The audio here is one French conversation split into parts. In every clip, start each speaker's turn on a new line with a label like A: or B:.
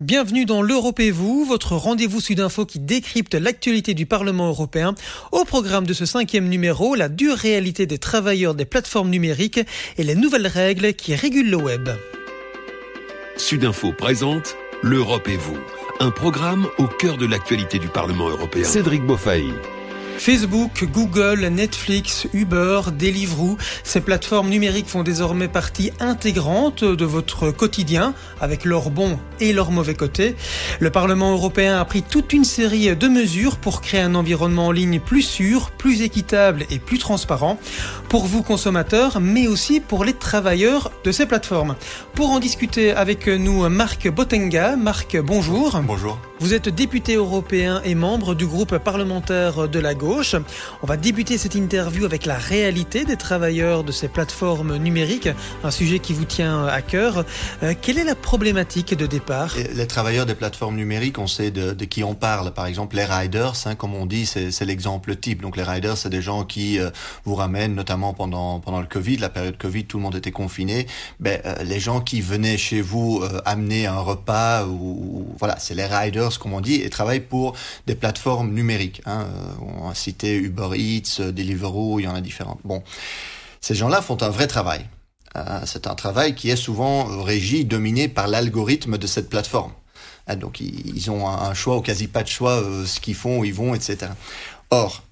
A: Bienvenue dans l'Europe et vous, votre rendez-vous sud-info qui décrypte l'actualité du Parlement européen. Au programme de ce cinquième numéro, la dure réalité des travailleurs des plateformes numériques et les nouvelles règles qui régulent le web.
B: Sudinfo présente L'Europe et vous, un programme au cœur de l'actualité du Parlement européen.
C: Cédric Beaufailly.
A: Facebook, Google, Netflix, Uber, Deliveroo, ces plateformes numériques font désormais partie intégrante de votre quotidien, avec leurs bons et leurs mauvais côtés. Le Parlement européen a pris toute une série de mesures pour créer un environnement en ligne plus sûr, plus équitable et plus transparent, pour vous consommateurs, mais aussi pour les travailleurs de ces plateformes. Pour en discuter avec nous, Marc Botenga. Marc, bonjour.
D: Bonjour.
A: Vous êtes député européen et membre du groupe parlementaire de la gauche. On va débuter cette interview avec la réalité des travailleurs de ces plateformes numériques, un sujet qui vous tient à cœur. Euh, quelle est la problématique de départ?
D: Les travailleurs des plateformes numériques, on sait de, qui on parle. Par exemple, les riders, hein, comme on dit, c'est l'exemple type. Donc les riders, c'est des gens qui euh, vous ramènent, notamment pendant pendant le Covid, la période Covid, tout le monde était confiné. Ben, euh, les gens qui venaient chez vous amener un repas ou voilà, c'est les riders comme on dit, et travaillent pour des plateformes numériques. Hein. On a cité Uber Eats, Deliveroo, il y en a différentes. Bon, ces gens-là font un vrai travail. Euh, c'est un travail qui est souvent régi, dominé par l'algorithme de cette plateforme. Hein, donc ils ont un choix ou quasi pas de choix, euh, ce qu'ils font, où ils vont, etc. Or,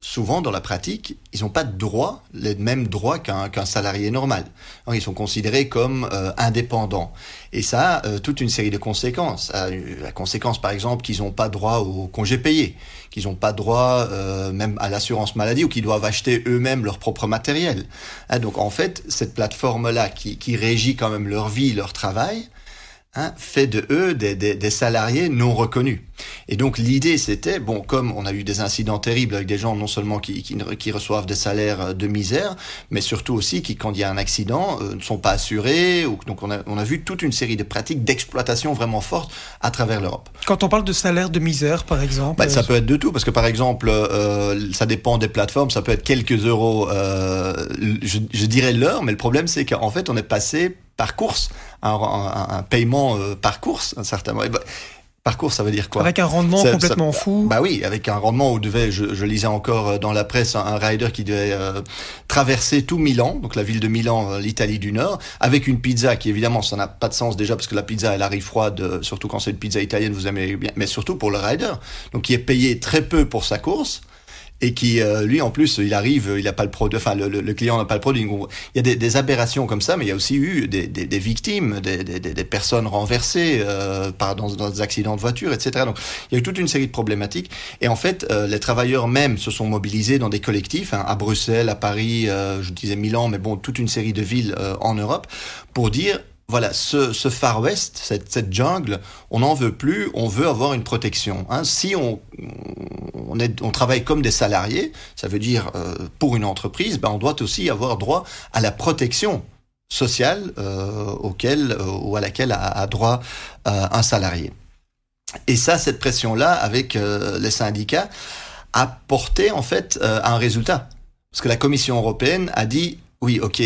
D: souvent dans la pratique, ils n'ont pas de droits, les mêmes droits qu'un salarié normal. ils sont considérés comme euh, indépendants. Et ça a euh, toute une série de conséquences. la conséquence, par exemple, qu'ils n'ont pas droit au congé payé, qu'ils n'ont pas droit euh, même à l'assurance maladie ou qu'ils doivent acheter eux-mêmes leur propre matériel. Hein, donc en fait, cette plateforme-là qui, qui régit quand même leur vie, leur travail, hein, fait de eux des, des, des, salariés non reconnus. Et donc l'idée c'était, bon, comme on a eu des incidents terribles avec des gens non seulement qui, qui, qui reçoivent des salaires euh, de misère, mais surtout aussi qui, quand il y a un accident, euh, ne sont pas assurés. Ou, donc on a, on a vu toute une série de pratiques d'exploitation vraiment fortes à travers l'Europe.
A: Quand on parle de salaire de misère, par exemple
D: bah, Ça peut être de tout, parce que par exemple, euh, ça dépend des plateformes, ça peut être quelques euros, euh, je, je dirais l'heure, mais le problème c'est qu'en fait on est passé par course, un, un, un paiement euh, par course, un certain bah, par course, ça veut dire quoi?
A: Avec un rendement
D: ça,
A: complètement
D: ça,
A: fou.
D: Bah oui, avec un rendement où devait, je, je lisais encore euh, dans la presse, un, un rider qui devait euh, traverser tout Milan, donc la ville de Milan, l'Italie du Nord, avec une pizza qui évidemment, ça n'a pas de sens déjà parce que la pizza, elle arrive froide, surtout quand c'est une pizza italienne, vous aimez bien, mais surtout pour le rider, donc qui est payé très peu pour sa course et qui euh, lui en plus il arrive il n'a pas le produit enfin le, le, le client n'a pas le produit. Il y a des, des, aberrations comme ça mais il y a aussi eu des, des, des victimes des, des, personnes renversées euh, par dans, dans, des accidents de voiture etc donc il y a eu toute une série de problématiques. Et en fait euh, les travailleurs même se sont mobilisés dans des collectifs hein, à Bruxelles à Paris euh, je disais Milan mais bon toute une série de villes euh, en Europe pour dire voilà, ce, Far West, cette, jungle, on n'en veut plus, on veut avoir une protection. Hein. Si on, travaille comme des salariés, ça veut dire euh, pour une entreprise, ben on doit aussi avoir droit à la protection sociale euh, auquel, euh, ou à laquelle a, droit un salarié. Et ça, cette pression-là, avec les syndicats, a porté en fait un résultat. Parce que la Commission européenne a dit, oui, ok,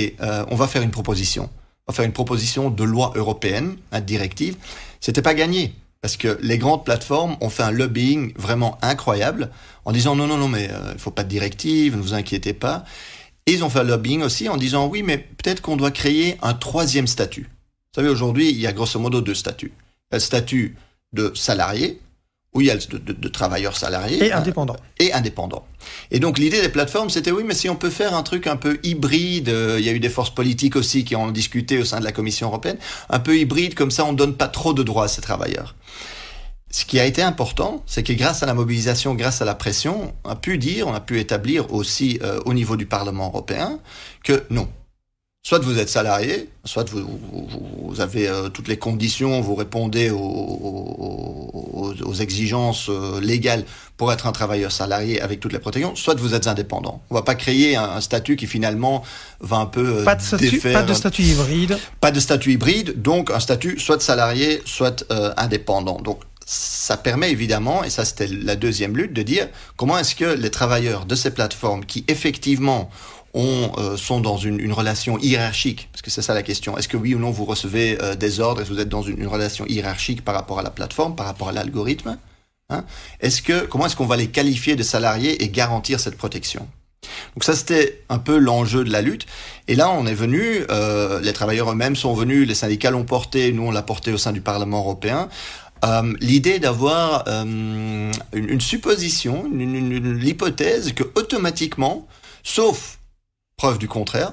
D: on va faire une proposition faire une proposition de loi européenne, une directive, c'était pas gagné. Parce que les grandes plateformes ont fait un lobbying vraiment incroyable en disant non, non, non, mais il euh, faut pas de directive, ne vous inquiétez pas. Et ils ont fait un lobbying aussi en disant oui, mais peut-être qu'on doit créer un troisième statut. Vous savez, aujourd'hui, il y a grosso modo deux statuts. Le statut de salarié, où il y a de, de, de travailleurs salariés
A: et indépendants.
D: Et indépendants. Et donc l'idée des plateformes, c'était oui, mais si on peut faire un truc un peu hybride, euh, il y a eu des forces politiques aussi qui ont discuté au sein de la Commission européenne, un peu hybride, comme ça on ne donne pas trop de droits à ces travailleurs. Ce qui a été important, c'est que grâce à la mobilisation, grâce à la pression, on a pu dire, on a pu établir aussi euh, au niveau du Parlement européen que non, soit vous êtes salarié, soit vous, vous, vous avez euh, toutes les conditions, vous répondez aux, aux, aux exigences euh, légales pour être un travailleur salarié avec toutes les protections, soit vous êtes indépendant. On va pas créer un, un statut qui finalement va un peu euh,
A: pas de statut,
D: défaire,
A: pas de statut hybride,
D: pas de statut hybride, donc un statut soit salarié, soit euh, indépendant. Donc ça permet évidemment, et ça c'était la deuxième lutte, de dire comment est-ce que les travailleurs de ces plateformes qui effectivement ont, euh, sont dans une, une, relation hiérarchique Parce que c'est ça la question. Est-ce que oui ou non vous recevez euh, des ordres Est-ce vous êtes dans une, une, relation hiérarchique par rapport à la plateforme, par rapport à l'algorithme hein? Est-ce que comment est-ce qu'on va les qualifier de salariés et garantir cette protection? Donc ça, c'était un peu l'enjeu de la lutte. Et là, on est venu, euh, les travailleurs eux-mêmes sont venus, les syndicats l'ont porté, nous, on l'a porté au sein du Parlement européen. Euh, l'idée d'avoir euh, une, une, supposition, l'hypothèse que automatiquement, sauf preuve du contraire,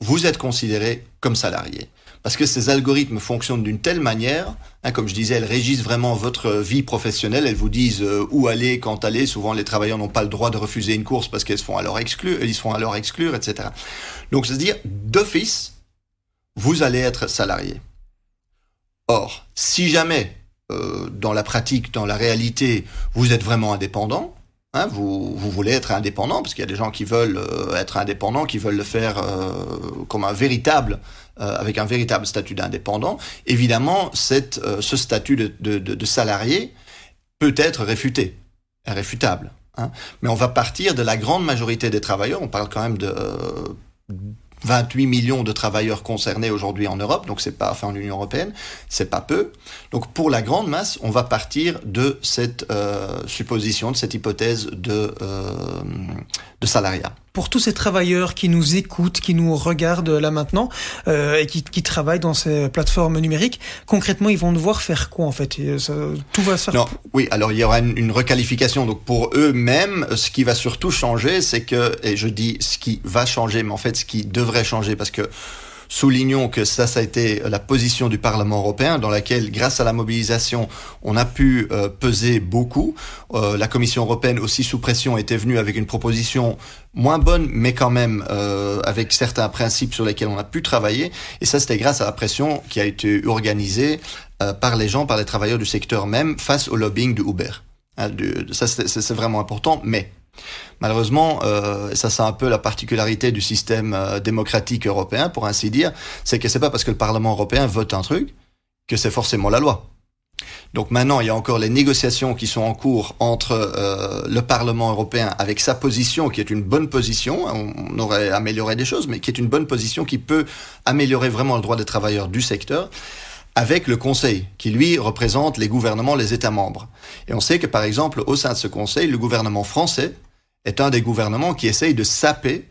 D: vous êtes considéré comme salarié parce que ces algorithmes fonctionnent d'une telle manière, hein, comme je disais, elles régissent vraiment votre vie professionnelle, elles vous disent euh, où aller, quand aller. Souvent, les travailleurs n'ont pas le droit de refuser une course parce qu'elles se font alors exclure, se font alors exclure, etc. Donc, c'est-à-dire, d'office, vous allez être salarié. Or, si jamais, euh, dans la pratique, dans la réalité, vous êtes vraiment indépendant, Hein, vous, voulez être indépendant, parce qu'il y a des gens qui veulent euh, être indépendants, qui veulent le faire euh, comme un véritable, euh, avec un véritable statut d'indépendant. Évidemment, ce statut de, salarié peut être réfuté, réfutable. Hein. Mais on va partir de la grande majorité des travailleurs, on parle quand même de 28 millions de travailleurs concernés aujourd'hui en Europe, donc c'est pas, enfin en Union européenne, c'est pas peu. Donc pour la grande masse, on va partir de cette euh, supposition, de cette hypothèse de, euh, de salariat
A: pour tous ces travailleurs qui nous écoutent, qui nous regardent là maintenant euh, et qui, travaillent dans ces plateformes numériques, concrètement, ils vont devoir faire quoi en fait? Ça, Tout va se faire.
D: Non, oui, alors il y aura une, une requalification. Donc pour eux-mêmes, ce qui va surtout changer, c'est que, et je dis ce qui va changer, mais en fait ce qui devrait changer, parce que Soulignons que ça, ça a été la position du Parlement européen, dans laquelle, grâce à la mobilisation, on a pu euh, peser beaucoup. Euh, la Commission européenne, aussi sous pression, était venue avec une proposition moins bonne, mais quand même euh, avec certains principes sur lesquels on a pu travailler. Et ça, c'était grâce à la pression qui a été organisée par les gens, par les travailleurs du secteur même, face au lobbying de Uber. Hein, ça, c'est vraiment important, mais Malheureusement, euh, ça c'est un peu la particularité du système euh, démocratique européen, pour ainsi dire, c'est que c'est pas parce que le Parlement européen vote un truc que c'est forcément la loi. Donc maintenant, il y a encore les négociations qui sont en cours entre euh, le Parlement européen avec sa position, qui est une bonne position, on aurait amélioré des choses, mais qui est une bonne position qui peut améliorer vraiment le droit des travailleurs du secteur, avec le Conseil, qui lui représente les gouvernements, les États membres. Et on sait que par exemple, au sein de ce Conseil, le gouvernement français est un des gouvernements qui essaye de saper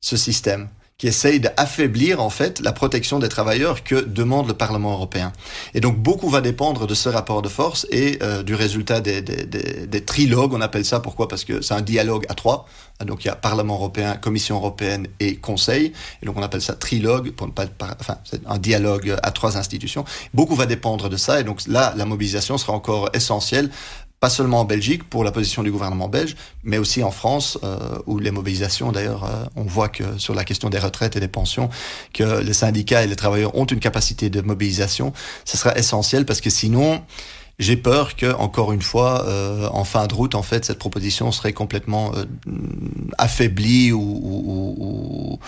D: ce système qui essaye d'affaiblir en fait la protection des travailleurs que demande le Parlement européen. Et donc beaucoup va dépendre de ce rapport de force et euh, du résultat des, des, des, des, trilogues, on appelle ça, pourquoi? Parce que c'est un dialogue à trois, donc il y a Parlement européen, Commission européenne et Conseil, et donc on appelle ça trilogue, pour ne pas, enfin c'est un dialogue à trois institutions. Beaucoup va dépendre de ça, et donc là la mobilisation sera encore essentielle pas seulement en Belgique pour la position du gouvernement belge, mais aussi en France, euh, où les mobilisations, d'ailleurs, euh, on voit que sur la question des retraites et des pensions, que les syndicats et les travailleurs ont une capacité de mobilisation. Ce sera essentiel parce que sinon, j'ai peur que, encore une fois, euh, en fin de route, en fait, cette proposition serait complètement euh, affaiblie ou, ou, ou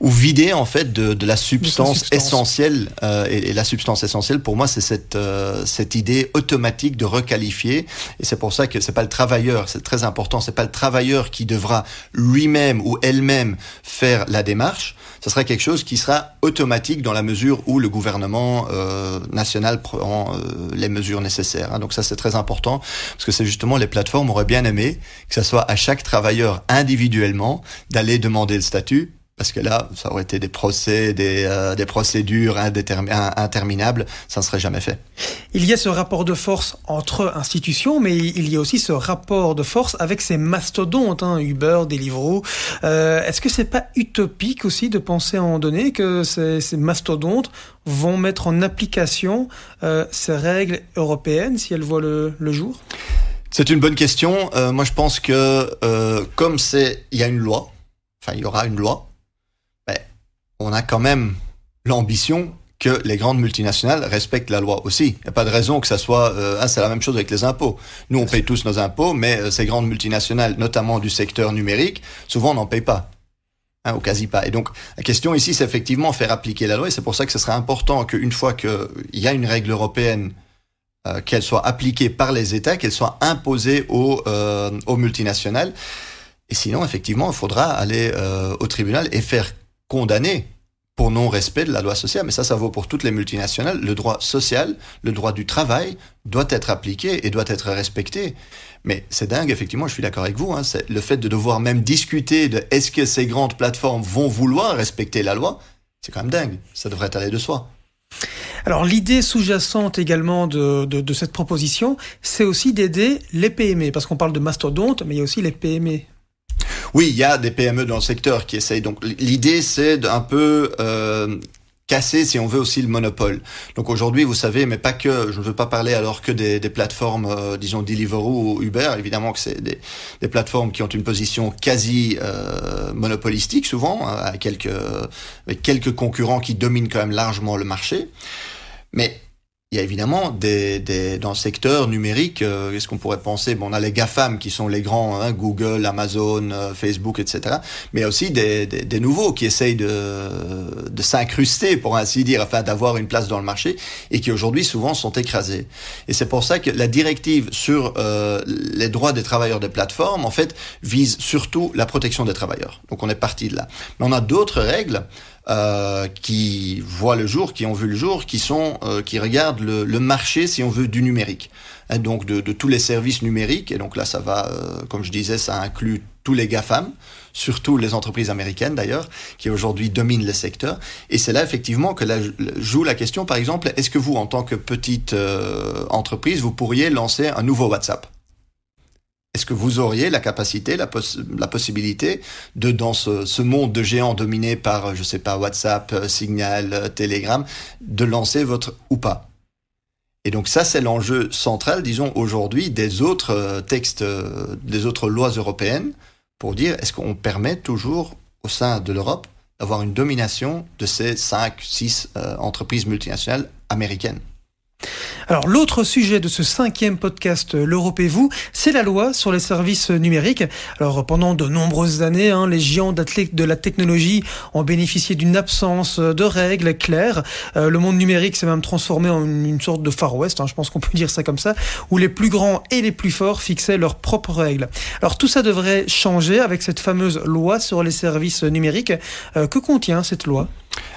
D: ou vider en fait de, de la substance, substance. essentielle euh, et, et, la substance essentielle pour moi c'est cette euh, cette idée automatique de requalifier et c'est pour ça que c'est pas le travailleur c'est très important c'est pas le travailleur qui devra lui-même ou elle-même faire la démarche ce sera quelque chose qui sera automatique dans la mesure où le gouvernement euh, national prend euh, les mesures nécessaires. Hein. Donc ça c'est très important parce que c'est justement les plateformes auraient bien aimé que ce soit à chaque travailleur individuellement d'aller demander le statut parce que là, ça aurait été des procès, des, euh, des procédures interminables, ça ne serait jamais fait.
A: Il y a ce rapport de force entre institutions, mais il y a aussi ce rapport de force avec ces mastodontes, hein, Uber, Deliveroo. Euh, Est-ce que c'est pas utopique aussi de penser à un moment donné que ces, ces mastodontes vont mettre en application euh, ces règles européennes si elles voient le, le jour?
D: C'est une bonne question. Moi, je pense que comme c'est, il y a une loi, enfin, il y aura une loi on a quand même l'ambition que les grandes multinationales respectent la loi aussi. Il n'y a pas de raison que ça soit... Euh, c'est la même chose avec les impôts. Nous, on paye tous nos impôts, mais euh, ces grandes multinationales, notamment du secteur numérique, souvent, on n'en paye pas. Hein, ou quasi pas. Et donc, la question ici, c'est effectivement faire appliquer la loi, et c'est pour ça que ce serait important qu'une fois qu'il y a une règle européenne, euh, qu'elle soit appliquée par les États, qu'elle soit imposée aux, multinationales. Et sinon, effectivement, il faudra aller au tribunal et faire condamner pour non-respect de la loi sociale. Mais ça, ça vaut pour toutes les multinationales. Le droit social, le droit du travail doit être appliqué et doit être respecté. Mais c'est dingue, effectivement, je suis d'accord avec vous. Hein, le fait de devoir même discuter de est-ce que ces grandes plateformes vont vouloir respecter la loi, c'est quand même dingue. Ça devrait aller de soi.
A: Alors l'idée sous-jacente également de, de, cette proposition, c'est aussi d'aider les PME, parce qu'on parle de mastodontes, mais il y a aussi les PME.
D: Oui, il y a des PME dans le secteur qui essayent. Donc l'idée, c'est d'un peu euh, casser, si on veut, aussi le monopole. Donc aujourd'hui, vous savez, mais pas que, je ne veux pas parler alors que des, des plateformes, euh, disons Deliveroo ou Uber, évidemment que c'est des, des, plateformes qui ont une position quasi euh, monopolistique souvent, à quelques, avec quelques concurrents qui dominent quand même largement le marché. Mais il y a évidemment des, des, dans le secteur numérique, euh, qu'est-ce qu'on pourrait penser? Bon, On a les GAFAM qui sont les grands, hein, Google, Amazon, euh, Facebook, etc. Mais il y a aussi des, des, des nouveaux qui essayent de, de s'incruster, pour ainsi dire, afin d'avoir une place dans le marché et qui aujourd'hui souvent sont écrasés. Et c'est pour ça que la directive sur euh, les droits des travailleurs des plateformes, en fait, vise surtout la protection des travailleurs. Donc on est parti de là. Mais on a d'autres règles euh, qui voient le jour, qui ont vu le jour, qui sont, euh, qui regardent le, le, marché, si on veut, du numérique. Hein, donc de, de, tous les services numériques. Et donc là, ça va, euh, comme je disais, ça inclut tous les GAFAM, surtout les entreprises américaines d'ailleurs, qui aujourd'hui dominent le secteur. Et c'est là effectivement que là, joue la question, par exemple, est-ce que vous, en tant que petite euh, entreprise, vous pourriez lancer un nouveau WhatsApp? Est-ce que vous auriez la capacité, la, poss la possibilité de, dans ce, monde de géants dominé par, je sais pas, WhatsApp, euh, Signal, euh, Telegram, de lancer votre ou pas? Et donc ça, c'est l'enjeu central, disons, aujourd'hui des autres euh, textes, des autres lois européennes, pour dire est-ce qu'on permet toujours au sein de l'Europe d'avoir une domination de ces cinq, six euh, entreprises multinationales américaines?
A: Alors l'autre sujet de ce cinquième podcast euh, L'Europe et vous, c'est la loi sur les services numériques. Alors pendant de nombreuses années, hein, les géants de la technologie ont bénéficié d'une absence de règles claires. Euh, le monde numérique s'est même transformé en une sorte de Far West, hein, je pense qu'on peut dire ça comme ça, où les plus grands et les plus forts fixaient leurs propres règles. Alors tout ça devrait changer avec cette fameuse loi sur les services numériques. Euh, que contient cette loi?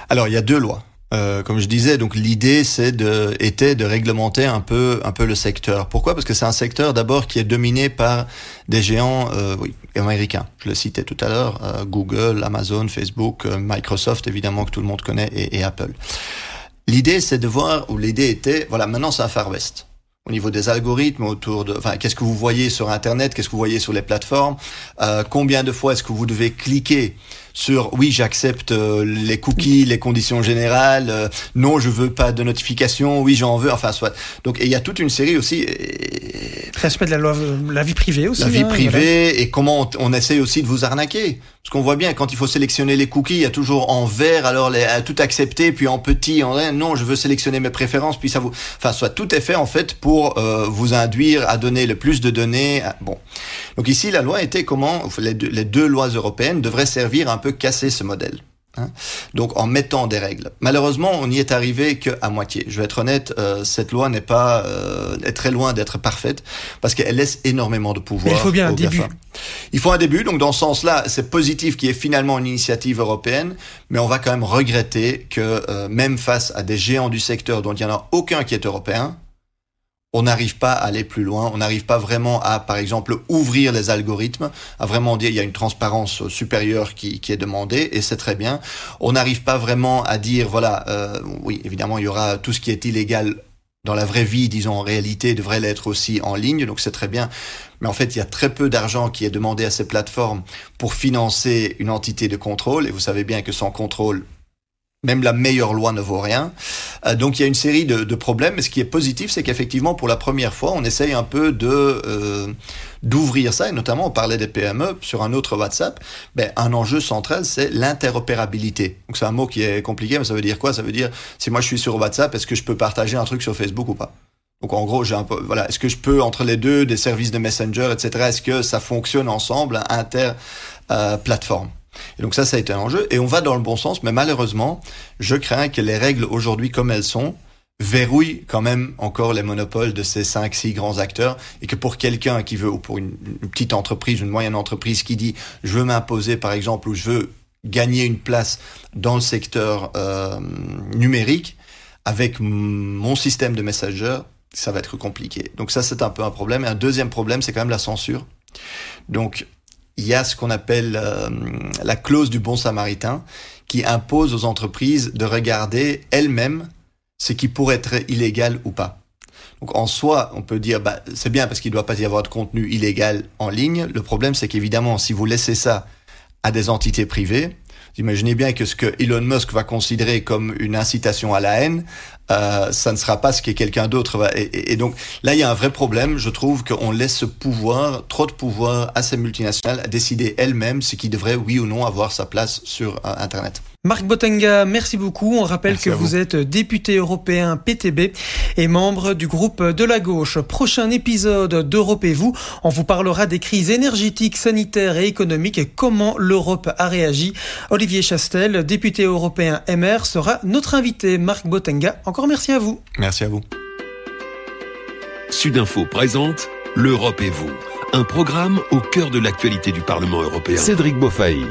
D: Alors il y a deux lois. Euh, comme je disais, donc l'idée c'est de était de réglementer un peu un peu le secteur. Pourquoi? Parce que c'est un secteur d'abord qui est dominé par des géants euh, oui, américains. Je le citais tout à l'heure euh, Google, Amazon, Facebook, euh, Microsoft évidemment que tout le monde connaît et, et Apple. L'idée c'est de voir ou l'idée était voilà maintenant c'est un Far West au niveau des algorithmes autour de, enfin, qu'est-ce que vous voyez sur Internet, qu'est-ce que vous voyez sur les plateformes, euh, combien de fois est-ce que vous devez cliquer sur oui j'accepte euh, les cookies, les conditions générales, euh, non je veux pas de notification, oui j'en veux, enfin soit. Donc il y a toute une série aussi.
A: Respect de la loi, la vie privée aussi.
D: La vie hein, privée voilà. et comment on, on, essaie aussi de vous arnaquer. Parce qu'on voit bien quand il faut sélectionner les cookies, il y a toujours en vert, alors les, tout accepter, puis en petit, en non je veux sélectionner mes préférences, puis ça vous, enfin soit tout est fait en fait pour euh, vous induire à donner le plus de données. À... Bon, donc ici la loi était comment les deux, les deux lois européennes devraient servir un peu casser ce modèle. Hein Donc en mettant des règles. Malheureusement, on n'y est arrivé qu'à moitié. Je vais être honnête, euh, cette loi n'est pas euh, est très loin d'être parfaite parce qu'elle laisse énormément de pouvoir.
A: Mais il faut bien un début.
D: GAFA. Il faut un début. Donc dans ce sens-là, c'est positif qu'il y ait finalement une initiative européenne, mais on va quand même regretter que euh, même face à des géants du secteur dont il n'y en a aucun qui est européen, on n'arrive pas à aller plus loin, on n'arrive pas vraiment à, par exemple, ouvrir les algorithmes, à vraiment dire il y a une transparence supérieure qui, est demandée, et c'est très bien. On n'arrive pas vraiment à dire, voilà, euh, oui, évidemment, il y aura tout ce qui est illégal dans la vraie vie, disons en réalité, devrait l'être aussi en ligne, donc c'est très bien. Mais en fait, il y a très peu d'argent qui est demandé à ces plateformes pour financer une entité de contrôle, et vous savez bien que sans contrôle, même la meilleure loi ne vaut rien. Euh, donc il y a une série de, de problèmes. Mais ce qui est positif, c'est qu'effectivement, pour la première fois, on essaye un peu de euh, d'ouvrir ça. Et notamment, on parlait des PME sur un autre WhatsApp. Ben, un enjeu central, c'est l'interopérabilité. Donc c'est un mot qui est compliqué, mais ça veut dire quoi? Ça veut dire si moi je suis sur WhatsApp, est-ce que je peux partager un truc sur Facebook ou pas? Donc en gros, j'ai un peu, voilà, est-ce que je peux entre les deux des services de Messenger, etc. Est-ce que ça fonctionne ensemble, inter euh, plateforme? Et donc ça, ça a été un enjeu. Et on va dans le bon sens, mais malheureusement, je crains que les règles aujourd'hui comme elles sont verrouille quand même encore les monopoles de ces cinq, six grands acteurs et que pour quelqu'un qui veut, ou pour une, petite entreprise, une moyenne entreprise qui dit je veux m'imposer par exemple ou je veux gagner une place dans le secteur euh, numérique avec mon système de messenger, ça va être compliqué. Donc ça c'est un peu un problème. Et un deuxième problème c'est quand même la censure. Donc il y a ce qu'on appelle euh, la clause du bon samaritain qui impose aux entreprises de regarder elles-mêmes ce qui pourrait être illégal ou pas. Donc en soi, on peut dire bah, c'est bien parce qu'il ne doit pas y avoir de contenu illégal en ligne. Le problème, c'est qu'évidemment, si vous laissez ça à des entités privées, imaginez bien que ce que Elon Musk va considérer comme une incitation à la haine, euh, ça ne sera pas ce que quelqu'un d'autre va. Et, et, donc là, il y a un vrai problème. Je trouve qu'on laisse ce pouvoir, trop de pouvoir à ces multinationales à décider elles-mêmes ce qui devrait, oui ou non, avoir sa place sur euh, Internet.
A: Marc Botenga, merci beaucoup. On rappelle que vous. êtes député européen PTB et membre du groupe de la gauche. Prochain épisode d'Europe et vous, on vous parlera des crises énergétiques, sanitaires et économiques et comment l'Europe a réagi. Olivier Chastel, député européen MR, sera notre invité. Marc Botenga, encore merci à vous.
D: Merci à vous.
B: Sudinfo présente L'Europe et vous, un programme au cœur de l'actualité du Parlement européen.
C: Cédric Beaufailly.